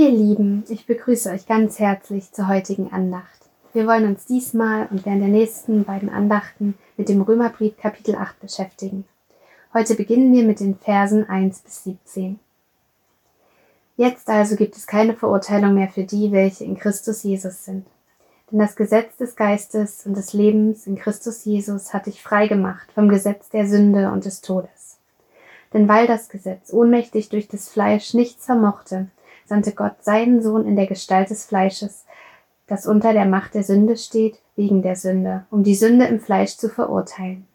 Ihr Lieben, ich begrüße euch ganz herzlich zur heutigen Andacht. Wir wollen uns diesmal und während der nächsten beiden Andachten mit dem Römerbrief Kapitel 8 beschäftigen. Heute beginnen wir mit den Versen 1 bis 17. Jetzt also gibt es keine Verurteilung mehr für die, welche in Christus Jesus sind. Denn das Gesetz des Geistes und des Lebens in Christus Jesus hat dich frei gemacht vom Gesetz der Sünde und des Todes. Denn weil das Gesetz ohnmächtig durch das Fleisch nichts vermochte, sandte Gott seinen Sohn in der Gestalt des Fleisches, das unter der Macht der Sünde steht, wegen der Sünde, um die Sünde im Fleisch zu verurteilen.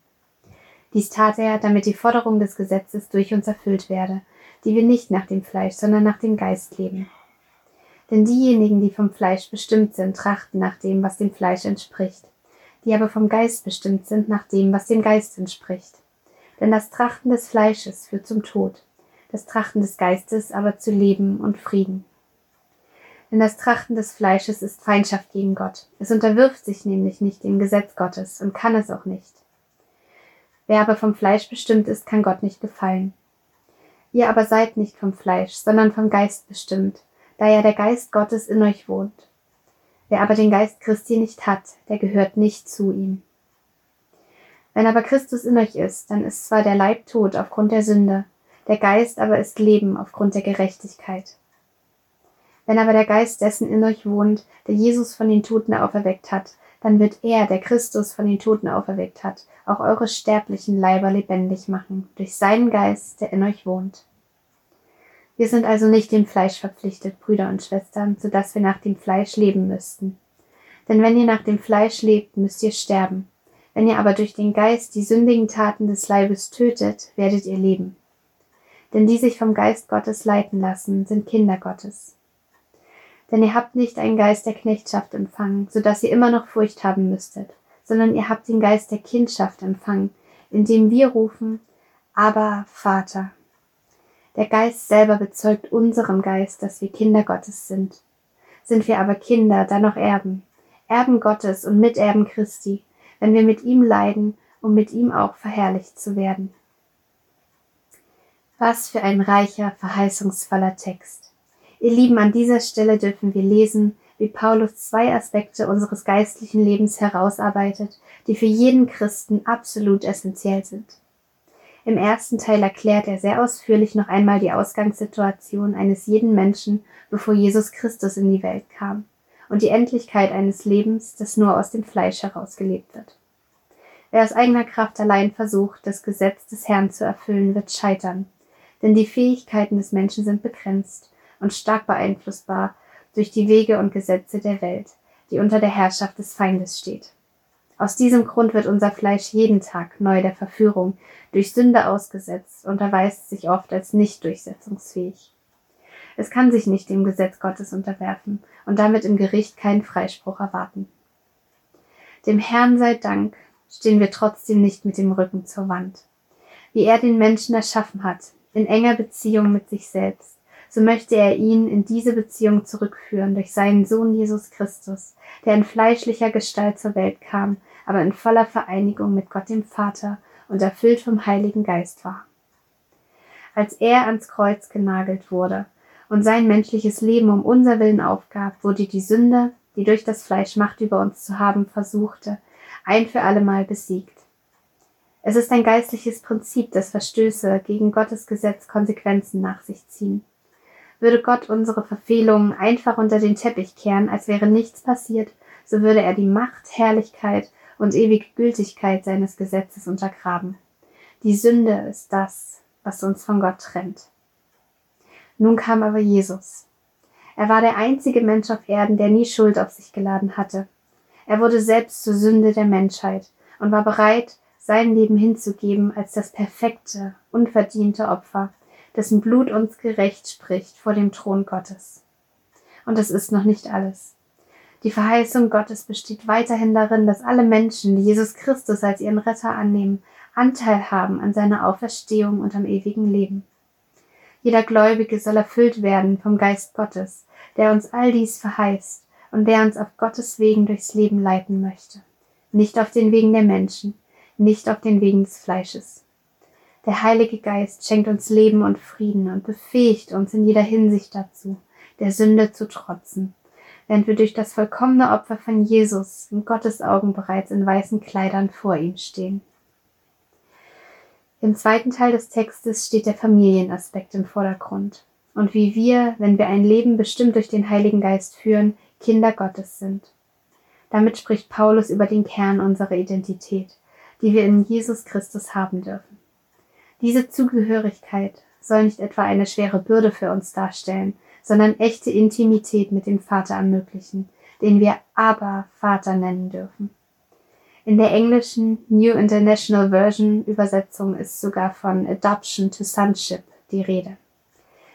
Dies tat er, damit die Forderung des Gesetzes durch uns erfüllt werde, die wir nicht nach dem Fleisch, sondern nach dem Geist leben. Denn diejenigen, die vom Fleisch bestimmt sind, trachten nach dem, was dem Fleisch entspricht, die aber vom Geist bestimmt sind, nach dem, was dem Geist entspricht. Denn das Trachten des Fleisches führt zum Tod, das Trachten des Geistes aber zu Leben und Frieden. Denn das Trachten des Fleisches ist Feindschaft gegen Gott. Es unterwirft sich nämlich nicht dem Gesetz Gottes und kann es auch nicht. Wer aber vom Fleisch bestimmt ist, kann Gott nicht gefallen. Ihr aber seid nicht vom Fleisch, sondern vom Geist bestimmt, da ja der Geist Gottes in euch wohnt. Wer aber den Geist Christi nicht hat, der gehört nicht zu ihm. Wenn aber Christus in euch ist, dann ist zwar der Leib tot aufgrund der Sünde, der Geist aber ist Leben aufgrund der Gerechtigkeit. Wenn aber der Geist dessen in euch wohnt, der Jesus von den Toten auferweckt hat, dann wird er, der Christus von den Toten auferweckt hat, auch eure sterblichen Leiber lebendig machen, durch seinen Geist, der in euch wohnt. Wir sind also nicht dem Fleisch verpflichtet, Brüder und Schwestern, so dass wir nach dem Fleisch leben müssten. Denn wenn ihr nach dem Fleisch lebt, müsst ihr sterben. Wenn ihr aber durch den Geist die sündigen Taten des Leibes tötet, werdet ihr leben. Denn die sich vom Geist Gottes leiten lassen, sind Kinder Gottes. Denn ihr habt nicht einen Geist der Knechtschaft empfangen, so dass ihr immer noch Furcht haben müsstet, sondern ihr habt den Geist der Kindschaft empfangen, indem wir rufen, aber Vater. Der Geist selber bezeugt unserem Geist, dass wir Kinder Gottes sind. Sind wir aber Kinder, dann noch Erben, Erben Gottes und Miterben Christi, wenn wir mit ihm leiden, um mit ihm auch verherrlicht zu werden. Was für ein reicher, verheißungsvoller Text. Ihr Lieben, an dieser Stelle dürfen wir lesen, wie Paulus zwei Aspekte unseres geistlichen Lebens herausarbeitet, die für jeden Christen absolut essentiell sind. Im ersten Teil erklärt er sehr ausführlich noch einmal die Ausgangssituation eines jeden Menschen, bevor Jesus Christus in die Welt kam, und die Endlichkeit eines Lebens, das nur aus dem Fleisch herausgelebt wird. Wer aus eigener Kraft allein versucht, das Gesetz des Herrn zu erfüllen, wird scheitern, denn die Fähigkeiten des Menschen sind begrenzt und stark beeinflussbar durch die Wege und Gesetze der Welt, die unter der Herrschaft des Feindes steht. Aus diesem Grund wird unser Fleisch jeden Tag neu der Verführung durch Sünde ausgesetzt und erweist sich oft als nicht durchsetzungsfähig. Es kann sich nicht dem Gesetz Gottes unterwerfen und damit im Gericht keinen Freispruch erwarten. Dem Herrn sei Dank, stehen wir trotzdem nicht mit dem Rücken zur Wand. Wie er den Menschen erschaffen hat, in enger Beziehung mit sich selbst, so möchte er ihn in diese Beziehung zurückführen durch seinen Sohn Jesus Christus, der in fleischlicher Gestalt zur Welt kam, aber in voller Vereinigung mit Gott dem Vater und erfüllt vom Heiligen Geist war. Als er ans Kreuz genagelt wurde und sein menschliches Leben um unser Willen aufgab, wurde die Sünde, die durch das Fleisch Macht über uns zu haben versuchte, ein für allemal besiegt. Es ist ein geistliches Prinzip, dass Verstöße gegen Gottes Gesetz Konsequenzen nach sich ziehen. Würde Gott unsere Verfehlungen einfach unter den Teppich kehren, als wäre nichts passiert, so würde er die Macht, Herrlichkeit und ewige Gültigkeit seines Gesetzes untergraben. Die Sünde ist das, was uns von Gott trennt. Nun kam aber Jesus. Er war der einzige Mensch auf Erden, der nie Schuld auf sich geladen hatte. Er wurde selbst zur Sünde der Menschheit und war bereit, sein Leben hinzugeben als das perfekte, unverdiente Opfer, dessen Blut uns gerecht spricht vor dem Thron Gottes. Und es ist noch nicht alles. Die Verheißung Gottes besteht weiterhin darin, dass alle Menschen, die Jesus Christus als ihren Retter annehmen, Anteil haben an seiner Auferstehung und am ewigen Leben. Jeder Gläubige soll erfüllt werden vom Geist Gottes, der uns all dies verheißt und der uns auf Gottes Wegen durchs Leben leiten möchte, nicht auf den Wegen der Menschen, nicht auf den Wegen des Fleisches. Der Heilige Geist schenkt uns Leben und Frieden und befähigt uns in jeder Hinsicht dazu, der Sünde zu trotzen, während wir durch das vollkommene Opfer von Jesus in Gottes Augen bereits in weißen Kleidern vor ihm stehen. Im zweiten Teil des Textes steht der Familienaspekt im Vordergrund und wie wir, wenn wir ein Leben bestimmt durch den Heiligen Geist führen, Kinder Gottes sind. Damit spricht Paulus über den Kern unserer Identität, die wir in Jesus Christus haben dürfen. Diese Zugehörigkeit soll nicht etwa eine schwere Bürde für uns darstellen, sondern echte Intimität mit dem Vater ermöglichen, den wir aber Vater nennen dürfen. In der englischen New International Version Übersetzung ist sogar von Adoption to Sonship die Rede.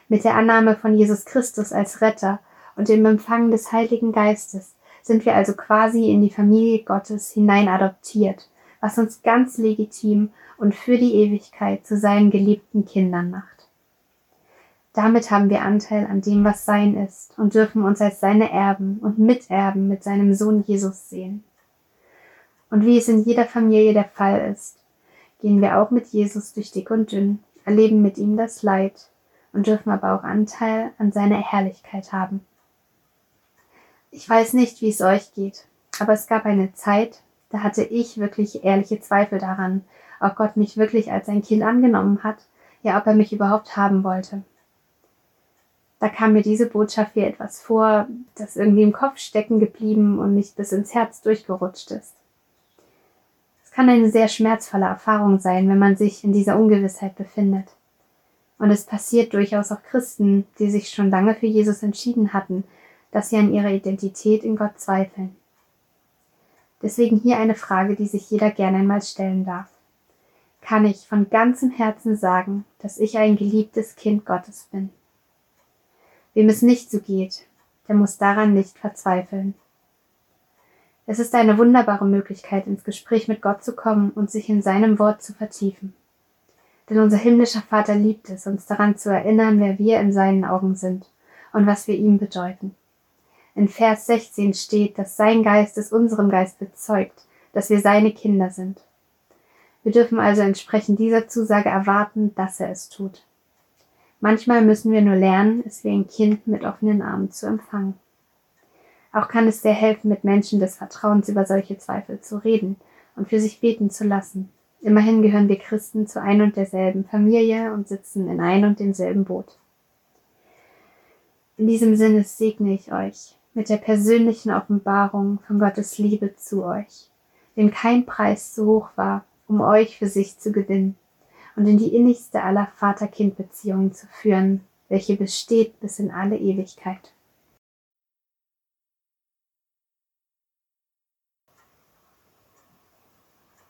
Mit der Annahme von Jesus Christus als Retter und dem Empfang des Heiligen Geistes sind wir also quasi in die Familie Gottes hinein adoptiert, was uns ganz legitim und für die Ewigkeit zu seinen geliebten Kindern macht. Damit haben wir Anteil an dem, was sein ist und dürfen uns als seine Erben und Miterben mit seinem Sohn Jesus sehen. Und wie es in jeder Familie der Fall ist, gehen wir auch mit Jesus durch dick und dünn, erleben mit ihm das Leid und dürfen aber auch Anteil an seiner Herrlichkeit haben. Ich weiß nicht, wie es euch geht, aber es gab eine Zeit, da hatte ich wirklich ehrliche Zweifel daran, ob Gott mich wirklich als ein Kind angenommen hat, ja ob er mich überhaupt haben wollte. Da kam mir diese Botschaft wie etwas vor, das irgendwie im Kopf stecken geblieben und nicht bis ins Herz durchgerutscht ist. Es kann eine sehr schmerzvolle Erfahrung sein, wenn man sich in dieser Ungewissheit befindet. Und es passiert durchaus auch Christen, die sich schon lange für Jesus entschieden hatten, dass sie an ihrer Identität in Gott zweifeln. Deswegen hier eine Frage, die sich jeder gerne einmal stellen darf. Kann ich von ganzem Herzen sagen, dass ich ein geliebtes Kind Gottes bin? Wem es nicht so geht, der muss daran nicht verzweifeln. Es ist eine wunderbare Möglichkeit, ins Gespräch mit Gott zu kommen und sich in seinem Wort zu vertiefen. Denn unser himmlischer Vater liebt es, uns daran zu erinnern, wer wir in seinen Augen sind und was wir ihm bedeuten. In Vers 16 steht, dass sein Geist es unserem Geist bezeugt, dass wir seine Kinder sind. Wir dürfen also entsprechend dieser Zusage erwarten, dass er es tut. Manchmal müssen wir nur lernen, es wie ein Kind mit offenen Armen zu empfangen. Auch kann es sehr helfen, mit Menschen des Vertrauens über solche Zweifel zu reden und für sich beten zu lassen. Immerhin gehören wir Christen zu ein und derselben Familie und sitzen in ein und demselben Boot. In diesem Sinne segne ich euch mit der persönlichen Offenbarung von Gottes Liebe zu euch, dem kein Preis zu hoch war, um euch für sich zu gewinnen und in die innigste aller Vater-Kind-Beziehungen zu führen, welche besteht bis in alle Ewigkeit.